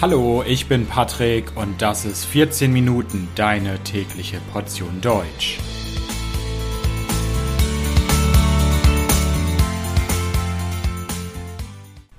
Hallo, ich bin Patrick und das ist 14 Minuten deine tägliche Portion Deutsch.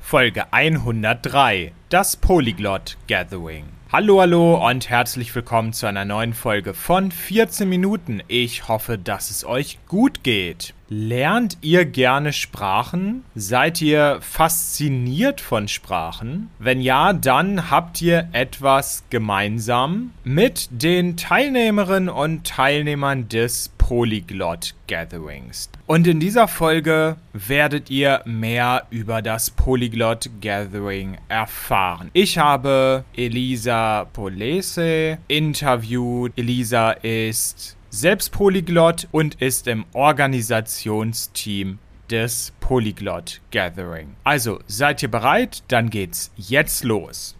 Folge 103 Das Polyglot Gathering. Hallo, hallo und herzlich willkommen zu einer neuen Folge von 14 Minuten. Ich hoffe, dass es euch gut geht. Lernt ihr gerne Sprachen? Seid ihr fasziniert von Sprachen? Wenn ja, dann habt ihr etwas gemeinsam mit den Teilnehmerinnen und Teilnehmern des Polyglot Gatherings. Und in dieser Folge werdet ihr mehr über das Polyglot Gathering erfahren. Ich habe Elisa Polese interviewt. Elisa ist selbst Polyglot und ist im Organisationsteam des Polyglot Gathering. Also seid ihr bereit? Dann geht's jetzt los.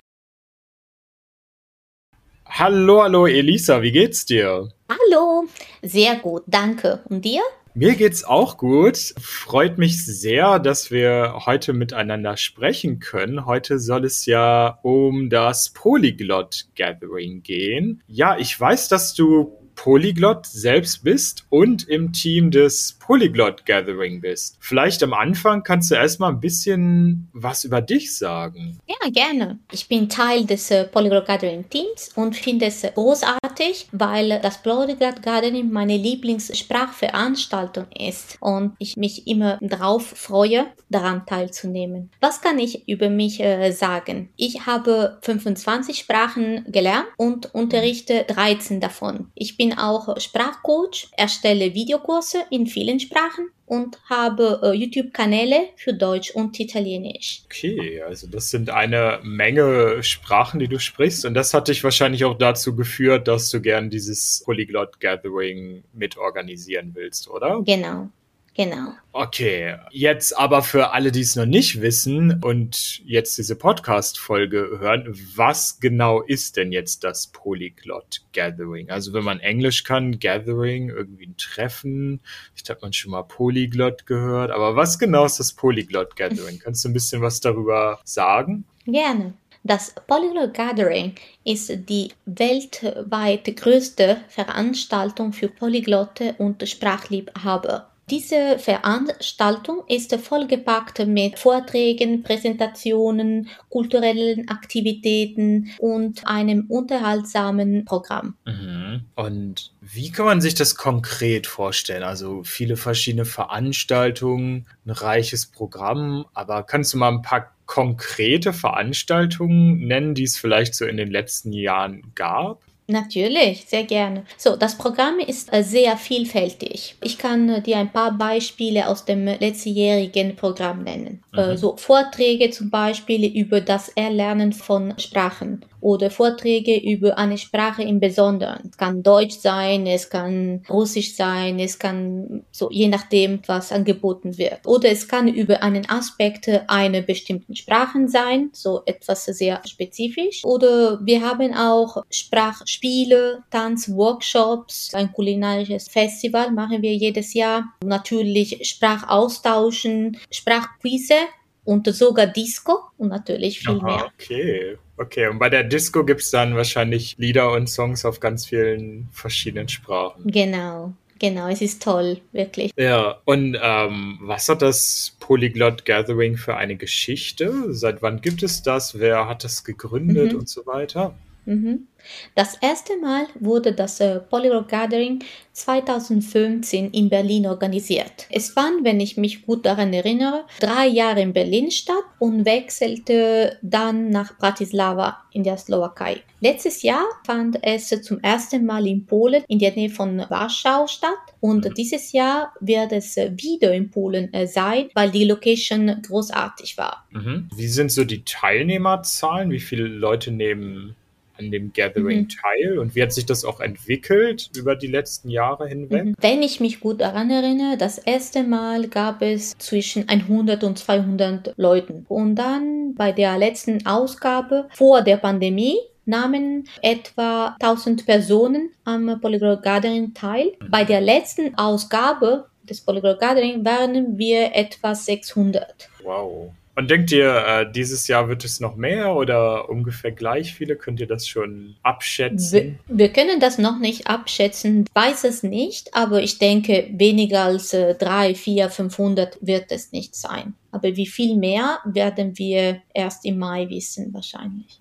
Hallo, hallo Elisa, wie geht's dir? Hallo, sehr gut, danke. Und dir? Mir geht's auch gut. Freut mich sehr, dass wir heute miteinander sprechen können. Heute soll es ja um das Polyglot Gathering gehen. Ja, ich weiß, dass du Polyglot selbst bist und im Team des Polyglot Gathering bist. Vielleicht am Anfang kannst du erstmal ein bisschen was über dich sagen. Ja, gerne. Ich bin Teil des äh, Polyglot Gathering Teams und finde es großartig, weil das Polyglot Gathering meine Lieblingssprachveranstaltung ist und ich mich immer darauf freue, daran teilzunehmen. Was kann ich über mich äh, sagen? Ich habe 25 Sprachen gelernt und unterrichte 13 davon. Ich bin auch Sprachcoach, erstelle Videokurse in vielen Sprachen und habe äh, YouTube-Kanäle für Deutsch und Italienisch. Okay, also das sind eine Menge Sprachen, die du sprichst und das hat dich wahrscheinlich auch dazu geführt, dass du gern dieses Polyglot Gathering mitorganisieren willst, oder? Genau. Genau. Okay, jetzt aber für alle, die es noch nicht wissen und jetzt diese Podcast-Folge hören, was genau ist denn jetzt das Polyglot Gathering? Also wenn man Englisch kann, Gathering, irgendwie ein Treffen, ich habe man schon mal Polyglot gehört, aber was genau ist das Polyglot Gathering? Kannst du ein bisschen was darüber sagen? Gerne. Das Polyglot Gathering ist die weltweit größte Veranstaltung für Polyglotte und Sprachliebhaber. Diese Veranstaltung ist vollgepackt mit Vorträgen, Präsentationen, kulturellen Aktivitäten und einem unterhaltsamen Programm. Mhm. Und wie kann man sich das konkret vorstellen? Also viele verschiedene Veranstaltungen, ein reiches Programm, aber kannst du mal ein paar konkrete Veranstaltungen nennen, die es vielleicht so in den letzten Jahren gab? Natürlich, sehr gerne. So, das Programm ist äh, sehr vielfältig. Ich kann äh, dir ein paar Beispiele aus dem letztjährigen Programm nennen. Äh, mhm. So Vorträge zum Beispiel über das Erlernen von Sprachen oder Vorträge über eine Sprache im Besonderen. Es kann Deutsch sein, es kann Russisch sein, es kann so je nachdem, was angeboten wird. Oder es kann über einen Aspekt einer bestimmten Sprache sein, so etwas sehr spezifisch. Oder wir haben auch Sprachspiele, Tanzworkshops, ein kulinarisches Festival machen wir jedes Jahr. Natürlich Sprachaustauschen, Sprachquizze und sogar Disco und natürlich viel Aha, mehr. Okay. Okay, und bei der Disco gibt es dann wahrscheinlich Lieder und Songs auf ganz vielen verschiedenen Sprachen. Genau, genau, es ist toll, wirklich. Ja, und ähm, was hat das Polyglot Gathering für eine Geschichte? Seit wann gibt es das? Wer hat das gegründet mhm. und so weiter? Mhm. Das erste Mal wurde das äh, Polyglot Gathering 2015 in Berlin organisiert. Es fand, wenn ich mich gut daran erinnere, drei Jahre in Berlin statt und wechselte dann nach Bratislava in der Slowakei. Letztes Jahr fand es zum ersten Mal in Polen in der Nähe von Warschau statt und mhm. dieses Jahr wird es wieder in Polen äh, sein, weil die Location großartig war. Mhm. Wie sind so die Teilnehmerzahlen? Wie viele Leute nehmen an dem Gathering mhm. teil und wie hat sich das auch entwickelt über die letzten Jahre hinweg? Mhm. Wenn ich mich gut daran erinnere, das erste Mal gab es zwischen 100 und 200 Leuten und dann bei der letzten Ausgabe vor der Pandemie nahmen etwa 1000 Personen am Polyglot Gathering teil. Mhm. Bei der letzten Ausgabe des Polyglot Gathering waren wir etwa 600. Wow. Und denkt ihr, äh, dieses Jahr wird es noch mehr oder ungefähr gleich viele? Könnt ihr das schon abschätzen? Wir, wir können das noch nicht abschätzen, weiß es nicht, aber ich denke, weniger als äh, drei, vier, 500 wird es nicht sein. Aber wie viel mehr werden wir erst im Mai wissen wahrscheinlich.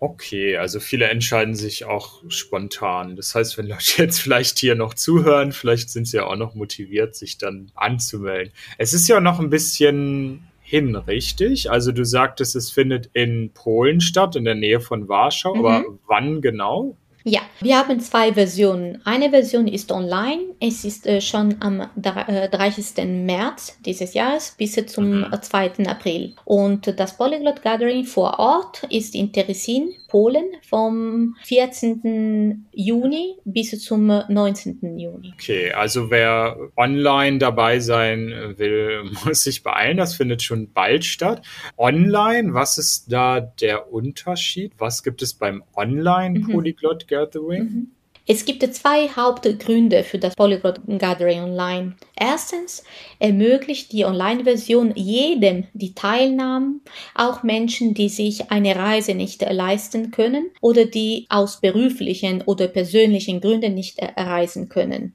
Okay, also viele entscheiden sich auch spontan. Das heißt, wenn Leute jetzt vielleicht hier noch zuhören, vielleicht sind sie ja auch noch motiviert, sich dann anzumelden. Es ist ja noch ein bisschen hin, richtig? Also du sagtest, es findet in Polen statt, in der Nähe von Warschau, mhm. aber wann genau? Ja, wir haben zwei Versionen. Eine Version ist online. Es ist äh, schon am 30. Äh, März dieses Jahres bis zum mhm. 2. April. Und das Polyglot Gathering vor Ort ist in Teresin, Polen, vom 14. Juni bis zum 19. Juni. Okay, also wer online dabei sein will, muss sich beeilen. Das findet schon bald statt. Online, was ist da der Unterschied? Was gibt es beim Online-Polyglot Gathering? Gathering? Mhm. Es gibt zwei Hauptgründe für das Polyglot Gathering Online. Erstens ermöglicht die Online-Version jedem die Teilnahme, auch Menschen, die sich eine Reise nicht leisten können oder die aus beruflichen oder persönlichen Gründen nicht reisen können.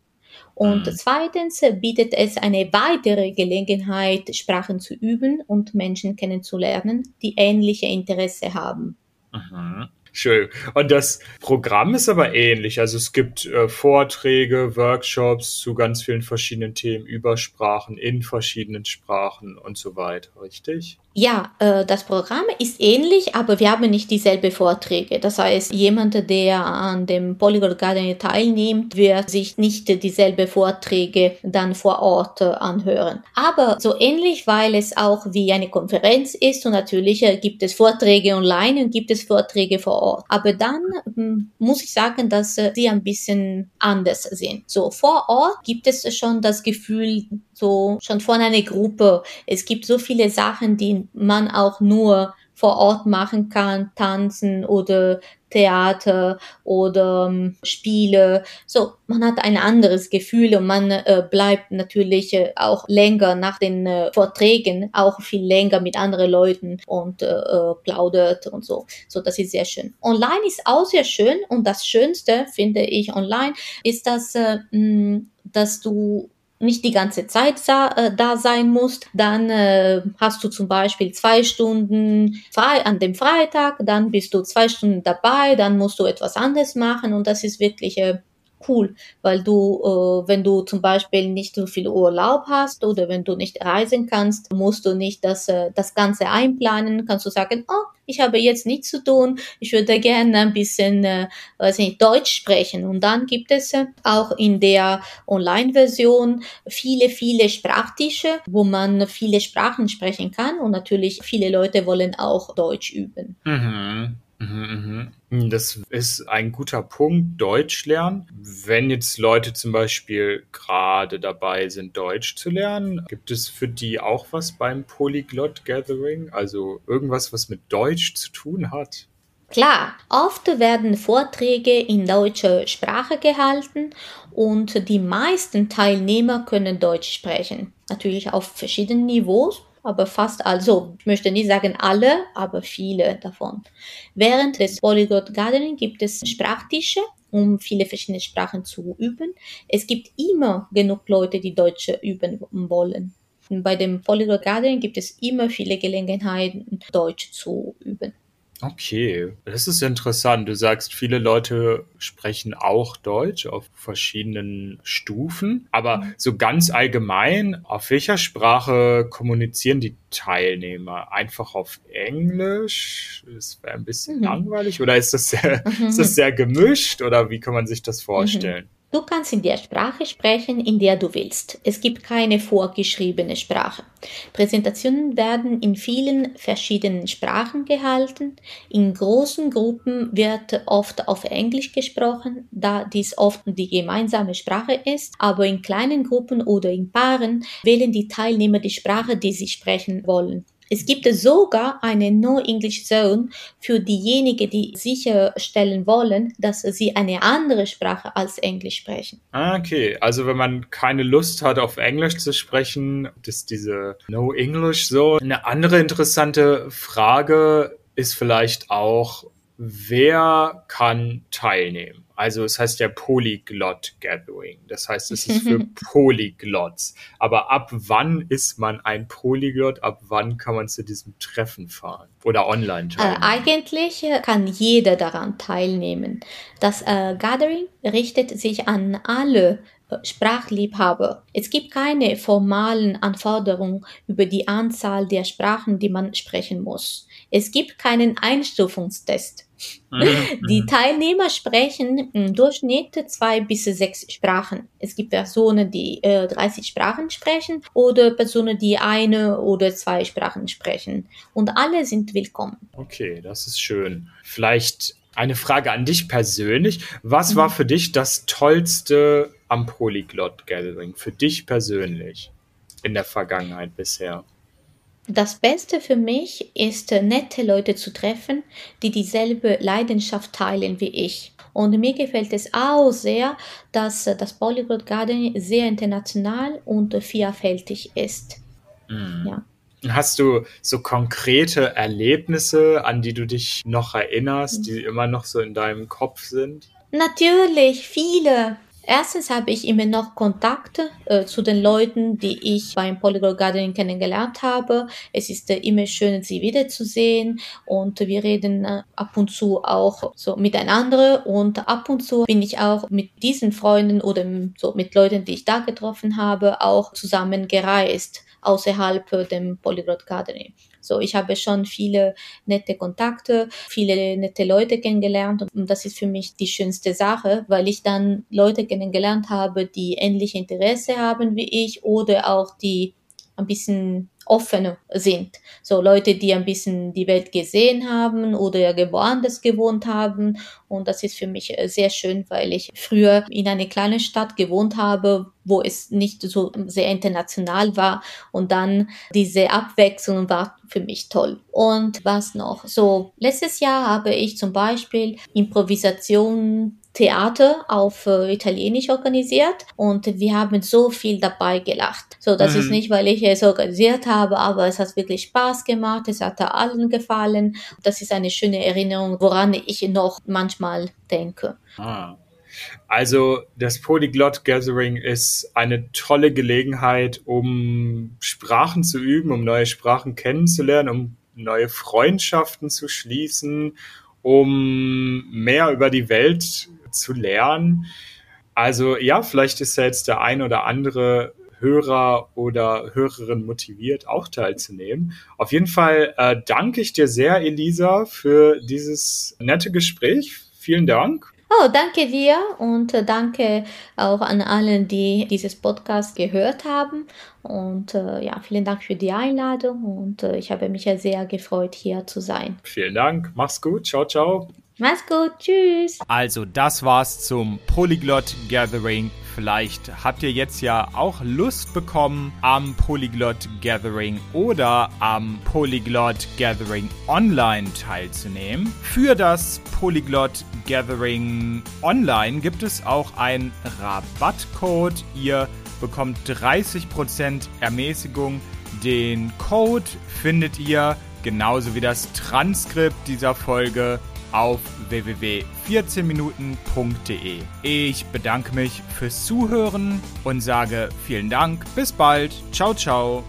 Und mhm. zweitens bietet es eine weitere Gelegenheit, Sprachen zu üben und Menschen kennenzulernen, die ähnliche Interesse haben. Mhm. Schön. Und das Programm ist aber ähnlich. Also es gibt äh, Vorträge, Workshops zu ganz vielen verschiedenen Themen, Übersprachen in verschiedenen Sprachen und so weiter, richtig? Ja, äh, das Programm ist ähnlich, aber wir haben nicht dieselbe Vorträge. Das heißt, jemand, der an dem Polyglot Garden teilnimmt, wird sich nicht dieselbe Vorträge dann vor Ort äh, anhören. Aber so ähnlich, weil es auch wie eine Konferenz ist und natürlich äh, gibt es Vorträge online und gibt es Vorträge vor Ort. Aber dann hm, muss ich sagen, dass sie ein bisschen anders sind. So vor Ort gibt es schon das Gefühl, so schon von einer Gruppe. Es gibt so viele Sachen, die man auch nur vor Ort machen kann, tanzen oder Theater oder um, Spiele. So, man hat ein anderes Gefühl und man äh, bleibt natürlich äh, auch länger nach den äh, Vorträgen, auch viel länger mit anderen Leuten und äh, äh, plaudert und so. So, das ist sehr schön. Online ist auch sehr schön und das Schönste finde ich online ist, dass, äh, mh, dass du nicht die ganze Zeit äh, da sein musst, dann äh, hast du zum Beispiel zwei Stunden frei an dem Freitag, dann bist du zwei Stunden dabei, dann musst du etwas anderes machen und das ist wirklich äh, cool, weil du, äh, wenn du zum Beispiel nicht so viel Urlaub hast oder wenn du nicht reisen kannst, musst du nicht das, äh, das Ganze einplanen, kannst du sagen, oh, ich habe jetzt nichts zu tun, ich würde gerne ein bisschen, äh, weiß nicht, Deutsch sprechen. Und dann gibt es äh, auch in der Online-Version viele, viele Sprachtische, wo man viele Sprachen sprechen kann und natürlich viele Leute wollen auch Deutsch üben. Mhm. Mhm, mhm. Das ist ein guter Punkt, Deutsch lernen. Wenn jetzt Leute zum Beispiel gerade dabei sind, Deutsch zu lernen, gibt es für die auch was beim Polyglot Gathering? Also irgendwas, was mit Deutsch zu tun hat? Klar, oft werden Vorträge in deutscher Sprache gehalten und die meisten Teilnehmer können Deutsch sprechen. Natürlich auf verschiedenen Niveaus, aber fast also, ich möchte nicht sagen alle, aber viele davon. Während des Polyglot Gardening gibt es Sprachtische, um viele verschiedene Sprachen zu üben. Es gibt immer genug Leute, die Deutsch üben wollen. bei dem Polyglot Gardening gibt es immer viele Gelegenheiten, Deutsch zu üben. Okay, das ist interessant. Du sagst, viele Leute sprechen auch Deutsch auf verschiedenen Stufen, aber mhm. so ganz allgemein, auf welcher Sprache kommunizieren die Teilnehmer? Einfach auf Englisch? Das wäre ein bisschen mhm. langweilig oder ist das sehr, mhm. ist das sehr gemischt oder wie kann man sich das vorstellen? Mhm. Du kannst in der Sprache sprechen, in der du willst. Es gibt keine vorgeschriebene Sprache. Präsentationen werden in vielen verschiedenen Sprachen gehalten. In großen Gruppen wird oft auf Englisch gesprochen, da dies oft die gemeinsame Sprache ist. Aber in kleinen Gruppen oder in Paaren wählen die Teilnehmer die Sprache, die sie sprechen wollen. Es gibt sogar eine No English Zone für diejenigen, die sicherstellen wollen, dass sie eine andere Sprache als Englisch sprechen. Ah, okay. Also wenn man keine Lust hat, auf Englisch zu sprechen, ist diese No English Zone. Eine andere interessante Frage ist vielleicht auch, wer kann teilnehmen? Also es heißt ja Polyglot Gathering. Das heißt, es ist für Polyglots. Aber ab wann ist man ein Polyglot? Ab wann kann man zu diesem Treffen fahren? Oder online teilnehmen? Äh, eigentlich äh, kann jeder daran teilnehmen. Das äh, Gathering richtet sich an alle äh, Sprachliebhaber. Es gibt keine formalen Anforderungen über die Anzahl der Sprachen, die man sprechen muss. Es gibt keinen Einstufungstest. Die mhm. Teilnehmer sprechen im Durchschnitt zwei bis sechs Sprachen. Es gibt Personen, die äh, 30 Sprachen sprechen oder Personen, die eine oder zwei Sprachen sprechen. Und alle sind willkommen. Okay, das ist schön. Vielleicht eine Frage an dich persönlich. Was mhm. war für dich das Tollste am Polyglot Gathering? Für dich persönlich in der Vergangenheit bisher? Das Beste für mich ist, nette Leute zu treffen, die dieselbe Leidenschaft teilen wie ich. Und mir gefällt es auch sehr, dass das Polyglot Garden sehr international und vielfältig ist. Mhm. Ja. Hast du so konkrete Erlebnisse, an die du dich noch erinnerst, die immer noch so in deinem Kopf sind? Natürlich, viele. Erstens habe ich immer noch Kontakte äh, zu den Leuten, die ich beim Polyglot Gardening kennengelernt habe. Es ist äh, immer schön, sie wiederzusehen und wir reden äh, ab und zu auch so miteinander und ab und zu bin ich auch mit diesen Freunden oder so mit Leuten, die ich da getroffen habe, auch zusammen gereist außerhalb dem Polyglot Academy. So, ich habe schon viele nette Kontakte, viele nette Leute kennengelernt und das ist für mich die schönste Sache, weil ich dann Leute kennengelernt habe, die ähnliche Interesse haben wie ich oder auch die ein bisschen offener sind. So Leute, die ein bisschen die Welt gesehen haben oder woanders gewohnt haben. Und das ist für mich äh, sehr schön, weil ich früher in einer kleinen Stadt gewohnt habe, wo es nicht so sehr international war. Und dann diese Abwechslung war für mich toll. Und was noch? So, letztes Jahr habe ich zum Beispiel Improvisation Theater auf äh, Italienisch organisiert und wir haben so viel dabei gelacht. So, das mhm. ist nicht, weil ich es organisiert habe, aber es hat wirklich Spaß gemacht, es hat allen gefallen. Das ist eine schöne Erinnerung, woran ich noch manchmal denke. Ah. Also das Polyglot Gathering ist eine tolle Gelegenheit, um Sprachen zu üben, um neue Sprachen kennenzulernen, um neue Freundschaften zu schließen, um mehr über die Welt zu lernen. Also ja, vielleicht ist ja jetzt der ein oder andere Hörer oder Hörerin motiviert, auch teilzunehmen. Auf jeden Fall äh, danke ich dir sehr, Elisa, für dieses nette Gespräch. Vielen Dank. Oh, danke dir und äh, danke auch an allen, die dieses Podcast gehört haben. Und äh, ja, vielen Dank für die Einladung und äh, ich habe mich ja sehr gefreut, hier zu sein. Vielen Dank. Mach's gut. Ciao, ciao. Mach's gut, tschüss. Also, das war's zum Polyglot Gathering. Vielleicht habt ihr jetzt ja auch Lust bekommen, am Polyglot Gathering oder am Polyglot Gathering Online teilzunehmen. Für das Polyglot Gathering Online gibt es auch einen Rabattcode. Ihr bekommt 30% Ermäßigung. Den Code findet ihr genauso wie das Transkript dieser Folge auf www.14minuten.de. Ich bedanke mich fürs Zuhören und sage vielen Dank. Bis bald. Ciao, ciao.